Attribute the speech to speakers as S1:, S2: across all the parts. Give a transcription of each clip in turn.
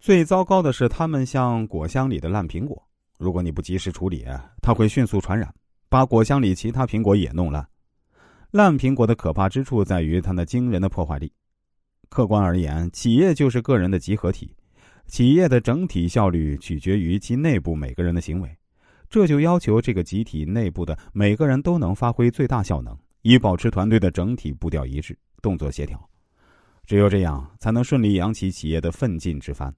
S1: 最糟糕的是，它们像果箱里的烂苹果，如果你不及时处理，它会迅速传染，把果箱里其他苹果也弄烂。烂苹果的可怕之处在于它那惊人的破坏力。客观而言，企业就是个人的集合体，企业的整体效率取决于其内部每个人的行为，这就要求这个集体内部的每个人都能发挥最大效能，以保持团队的整体步调一致、动作协调。只有这样，才能顺利扬起企业的奋进之帆。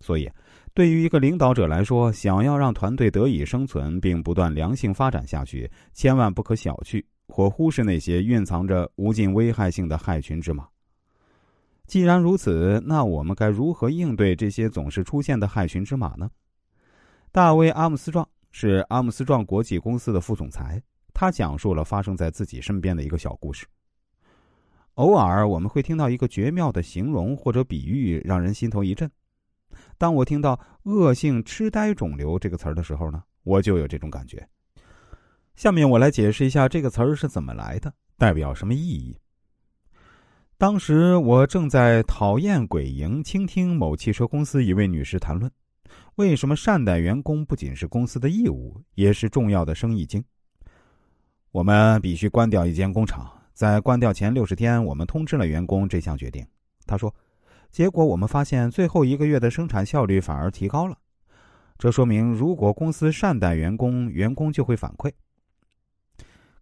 S1: 所以，对于一个领导者来说，想要让团队得以生存并不断良性发展下去，千万不可小觑或忽视那些蕴藏着无尽危害性的害群之马。既然如此，那我们该如何应对这些总是出现的害群之马呢？大卫·阿姆斯壮是阿姆斯壮国际公司的副总裁，他讲述了发生在自己身边的一个小故事。偶尔我们会听到一个绝妙的形容或者比喻，让人心头一震。当我听到“恶性痴呆肿瘤”这个词儿的时候呢，我就有这种感觉。下面我来解释一下这个词儿是怎么来的，代表什么意义。当时我正在讨厌鬼营倾听某汽车公司一位女士谈论，为什么善待员工不仅是公司的义务，也是重要的生意经。我们必须关掉一间工厂，在关掉前六十天，我们通知了员工这项决定。他说，结果我们发现最后一个月的生产效率反而提高了，这说明如果公司善待员工，员工就会反馈。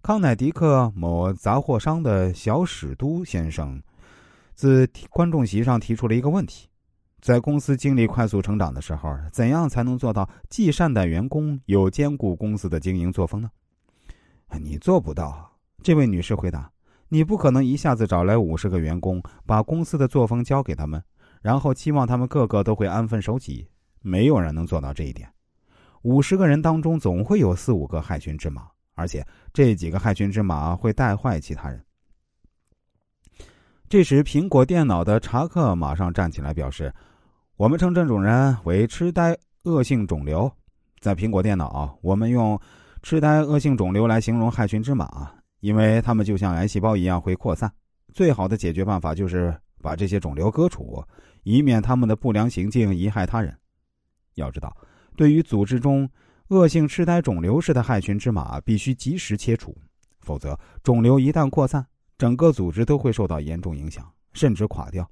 S1: 康乃迪克某杂货商的小史都先生，自观众席上提出了一个问题：在公司经历快速成长的时候，怎样才能做到既善待员工又兼顾公司的经营作风呢？你做不到。这位女士回答：“你不可能一下子找来五十个员工，把公司的作风交给他们，然后期望他们个个都会安分守己。没有人能做到这一点。五十个人当中，总会有四五个害群之马。”而且这几个害群之马会带坏其他人。这时，苹果电脑的查克马上站起来表示：“我们称这种人为痴呆恶性肿瘤。在苹果电脑，我们用痴呆恶性肿瘤来形容害群之马，因为它们就像癌细胞一样会扩散。最好的解决办法就是把这些肿瘤割除，以免他们的不良行径贻害他人。要知道，对于组织中……”恶性痴呆肿瘤式的害群之马必须及时切除，否则肿瘤一旦扩散，整个组织都会受到严重影响，甚至垮掉。